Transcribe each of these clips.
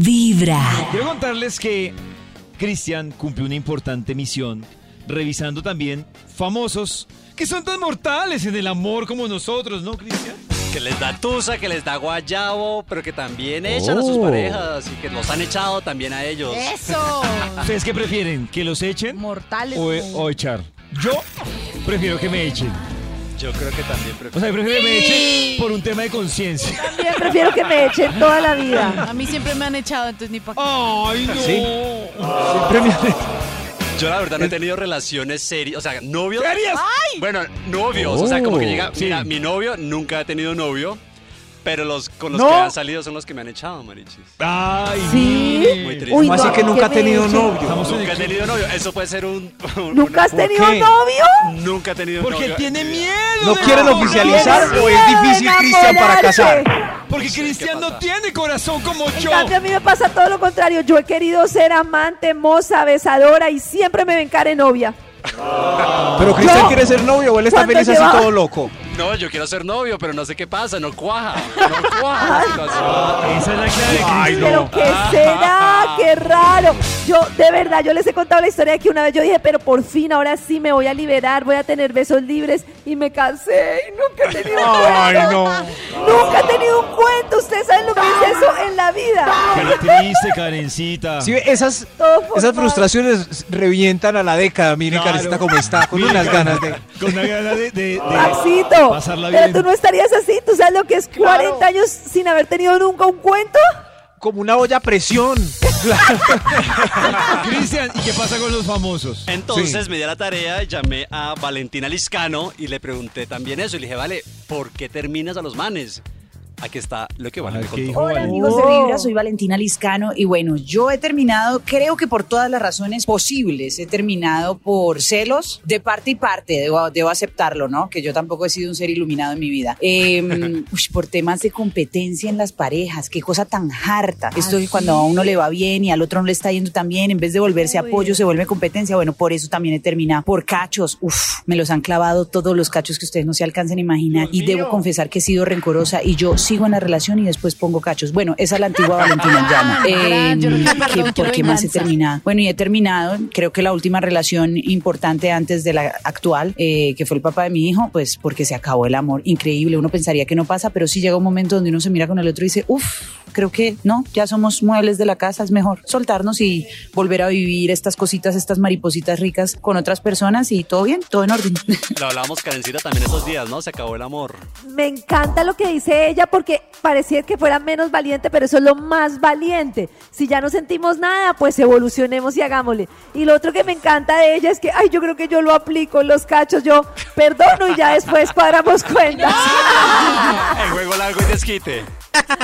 Vibra. Quiero contarles que Cristian cumplió una importante misión revisando también famosos que son tan mortales en el amor como nosotros, ¿no, Cristian? Que les da tusa, que les da guayabo, pero que también echan a sus Oh. parejas y que los han echado también a ellos. ¡Eso! ¿Ustedes qué prefieren? ¿Que los echen Mortales. o, o echar? Yo prefiero que me echen. Yo creo que también O prefiero. sea, prefiero que me echen por un tema de conciencia. También prefiero que me echen toda la vida. A mí siempre me han echado, entonces ni para ¡Ay, no! Siempre me han- Yo la verdad no he tenido relaciones serias, o sea, novios. ¿Serias? Bueno, novios, o sea, como que llega, Sí. mira, mi novio nunca ha tenido novio, pero los con los ¿No? que han salido son los que me han echado, marichis. ¡Ay, ¿Sí? Muy triste. Uy, ¿Cómo así no, que nunca ha me tenido novio? Estamos en Nunca he tenido novio, eso puede ser un... un- ¿Nunca has ¿Por tenido qué? novio? nunca he tenido Porque novio. tiene miedo. ¿No quieren oficializar o es difícil, Cristian, para casar? Porque Sí, Cristian ¿qué no tiene corazón como En yo. cambio, a mí me pasa todo lo contrario. Yo he querido ser amante, moza, besadora y siempre me ven cara de novia. Pero Cristian quiere ser novio o él está feliz así todo loco. No, yo quiero ser novio, pero no sé qué pasa, no cuaja, no cuaja la situación. Esa es la clave, Cristian. Pero ¿qué será? ¡Qué raro! Yo, de verdad, yo les he contado la historia de que una vez yo dije, pero por fin, ahora sí me voy a liberar, voy a tener besos libres y me casé y nunca he tenido un Ay, cuento. no. Nunca he tenido un cuento. Ustedes saben lo que es eso en la vida. Qué triste, Karencita. Sí, esas, esas frustraciones revientan a la década. Miren, Claro. Karencita como está, con Mira, unas ganas de... Con una gana de... de, de Maxito, pasarla pero tú no estarías así. ¿Tú sabes lo que es 40 años sin haber tenido nunca un cuento? Como una olla a presión. Cristian, ¿y qué pasa con los famosos? Entonces me di a la tarea, llamé a Valentina Liscano y le pregunté también eso. Y le dije, vale, ¿por qué terminas a los manes? Aquí está lo que Vale A me ver, ¿qué contó. dijo Hola amigos de Oh. Vibra, soy Valentina Liscano y bueno, yo he terminado, creo que por todas las razones posibles, he terminado por celos de parte y parte, debo, debo aceptarlo, ¿no? Que yo tampoco he sido un ser iluminado en mi vida. Eh, ush, por temas de competencia en las parejas, qué cosa tan harta. Esto que cuando a uno le va bien y al otro no le está yendo tan bien, en vez de volverse Uy. apoyo, se vuelve competencia. Bueno, por eso también he terminado. Por cachos, uff, me los han clavado todos los cachos que ustedes no se alcancen a imaginar y debo confesar que he sido rencorosa y yo sigo en la relación y después pongo cachos. Bueno, esa es la antigua Valentina quiero perdón, ¿qué- quiero ¿Por qué más he terminado? Bueno, y he terminado, creo que la última relación importante antes de la actual, eh, que fue el papá de mi hijo, pues porque se acabó el amor. Increíble, uno pensaría que no pasa, pero sí llega un momento donde uno se mira con el otro y dice, uff, creo que no, ya somos muebles de la casa, es mejor soltarnos y volver a vivir estas cositas, estas maripositas ricas con otras personas y todo bien, todo en orden. Lo hablábamos, Karencita, también esos días, ¿no? Se acabó el amor. Me encanta lo que dice ella porque parecía que fuera menos valiente, pero eso es lo más valiente. Si ya no sentimos nada, pues evolucionemos y hagámosle. Y lo otro que me encanta de ella es que, ay, yo creo que yo lo aplico en los cachos, yo perdono y ya después cuadramos cuentas. El juego largo y desquite.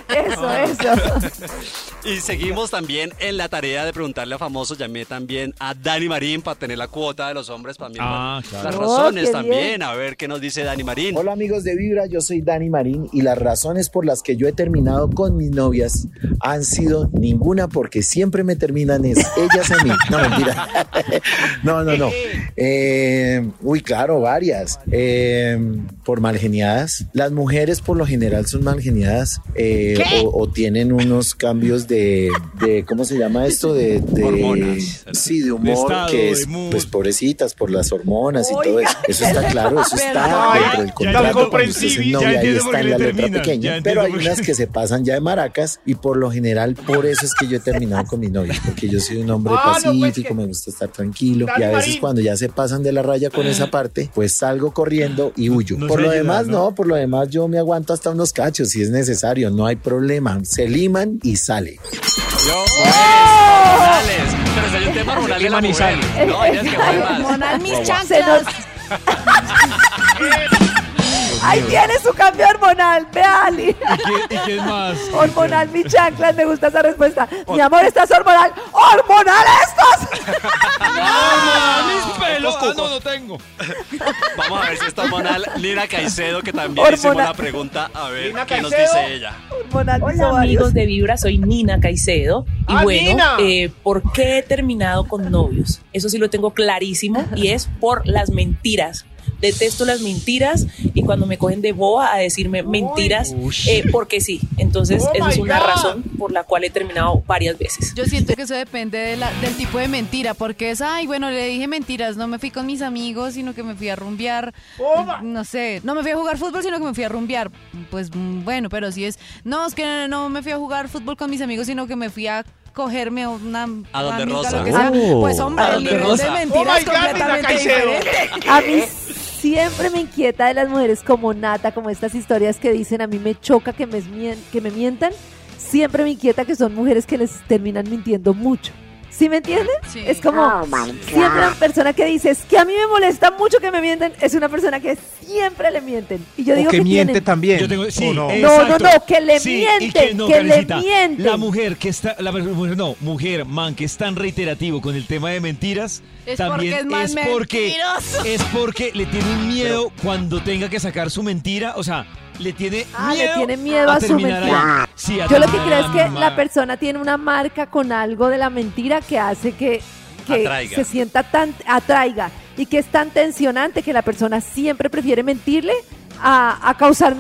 Eso, eso. Y seguimos también en la tarea de preguntarle a famosos. Llamé también a Dani Marín para tener la cuota de los hombres también. Ah, claro. Las razones también. bien. A ver qué nos dice Dani Marín. Hola amigos de Vibra, yo soy Dani Marín y las razones por las que yo he terminado con mis novias han sido ninguna porque siempre me terminan es ellas a mí. No, mentira. No, no, no. Eh, uy, claro, varias. Eh, por malgeniadas. Las mujeres por lo general son malgeniadas eh, o, o tienen unos cambios de, de ¿cómo se llama esto? De, de Hormonas. Sí, de humor estado, que es, pues pobrecitas por las hormonas y todo eso. Eso está claro, eso está dentro del Ya contrato entiendo cuando usted es comprensible, novia, ya ahí está en la le letra pequeña. ya Pero hay unas que se pasan ya de maracas y por lo general por eso es que yo he terminado con mis novios, porque yo soy un hombre Ah, no, pues, pacífico, me gusta estar tranquilo y a veces Marín. cuando ya se pasan de la raya con esa parte, pues salgo corriendo y huyo. No por lo ayuda, demás, ¿no? no, por lo demás yo me aguanto hasta unos cachos si es necesario, no hay problema. Se liman y sale. Yo, pues, hormonales. Pero hay un tema hormonal de la mujer. No, que fue más. Hormonal mis chanclas. Ahí tiene su cambio hormonal, ve Ali. ¿Y qué, y qué es más? Hormonal, mi chanclas, me gusta esa respuesta. Mi amor, estás hormonal. ¡Hormonal estos! ¡Ah, mis pelos! Ah, no, no tengo. Vamos a ver si está hormonal Nina Caicedo, que también hicimos la pregunta. A ver Nina qué nos Caicedo. dice ella. Hormonal, Hola ovarios. amigos de Vibra, soy Nina Caicedo. Y ¡Ah, bueno, Nina! eh, ¿por qué he terminado con novios? Eso sí lo tengo clarísimo y es por las mentiras. Detesto las mentiras y cuando me cogen de boba a decirme mentiras eh, porque sí. Entonces, Oh esa es una God. razón por la cual he terminado varias veces. Yo siento que eso depende de la- del tipo de mentira, porque es, ay, bueno, le dije mentiras, no me fui con mis amigos, sino que me fui a rumbear, no sé, no me fui a jugar fútbol, sino que me fui a rumbear. Pues mm, bueno, pero si es, no, es que no me fui a jugar fútbol con mis amigos, sino que me fui a cogerme una ¿A dónde, amiga, Rosa? lo que sea. Oh. Pues hombre, ¿A el nivel de Rosa? mentira Oh completamente diferente. A mí siempre me inquieta de las mujeres como Nata, como estas historias que dicen, a mí me choca que me, que me mientan. Siempre me inquieta que son mujeres que les terminan mintiendo mucho. ¿Sí me entienden? Sí. Es como siempre una persona que dice, es que a mí me molesta mucho que me mienten, es una persona que siempre le mienten. Y yo O digo que que miente tienen- también. Yo tengo, sí, ¿o no? No, no, que le Sí, y mienten, no, que le mienten. La mujer que está, la mujer, no, mujer, man, que es tan reiterativo con el tema de mentiras, Es también porque es más es porque mentiroso. es porque le tiene un miedo cuando tenga que sacar su mentira, o sea, le tiene Ah, le miedo tiene miedo a su mentira. ahí. Sí, a Yo lo que creo es que la persona tiene una marca con algo de la mentira que hace que, que Atraiga. se sienta tan, atraiga y que es tan tensionante que la persona siempre prefiere mentirle a, a causar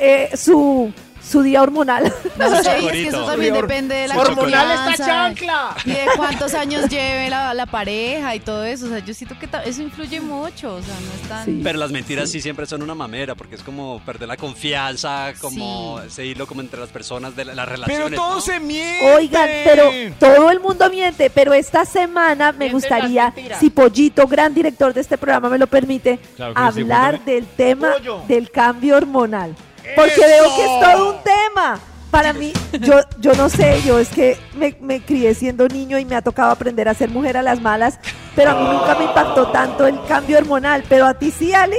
eh, su, su día hormonal. No sé, y es que eso también depende de la Hormonal confianza chancla. y de cuántos años lleve la, la pareja y todo eso. O sea, yo siento que eso influye mucho. O sea, no es tan. Sí. Pero las mentiras sí. siempre son una mamera, porque es como perder la confianza, como Sí. seguirlo como entre las personas de la- las relaciones. Pero todo ¿no? se miente. Oigan, pero todo el mundo miente, pero esta semana me Mienten gustaría, si Pollito, gran director de este programa, me lo permite, Claro que sí, hablar del tema Pollo. del cambio hormonal. Porque veo que es todo un tema. Para mí, yo, yo no sé, yo es que me, me crié siendo niño y me ha tocado aprender a ser mujer a las malas, pero a mí nunca me impactó tanto el cambio hormonal. Pero a ti sí, Ale.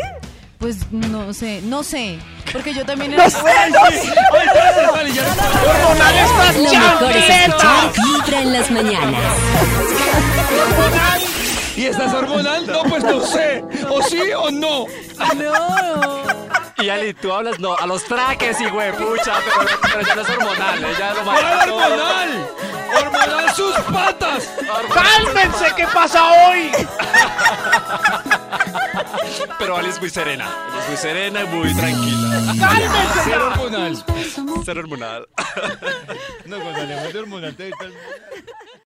Pues no sé, no sé. Porque yo también No era. sé, no sé. Hormonal Lo mejor es escuchar Vibra en las mañanas. ¿Y estás hormonal? No, pues no sé. ¿O sí o no? No. Y Ali, tú hablas, no, a los traques, y güey, pucha, pero, pero ya no es hormonal, ella lo ¿Cuál maneja todo. hormonal? ¡Hormonal sus patas! ¡Cálmense! ¿Qué pasa hoy? Pero Ali es muy serena, es muy serena y muy tranquila. Ser hormonal. Ser hormonal. No, cuando hablemos de hormonal, te- te-